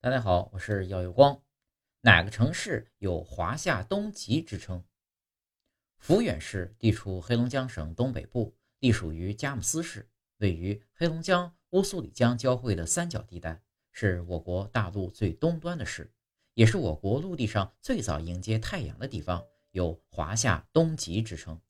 大家好，我是耀有光。哪个城市有华夏东极之称？抚远市地处黑龙江省东北部，隶属于佳木斯市，位于黑龙江乌苏里江交汇的三角地带，是我国大陆最东端的市，也是我国陆地上最早迎接太阳的地方，有华夏东极之称。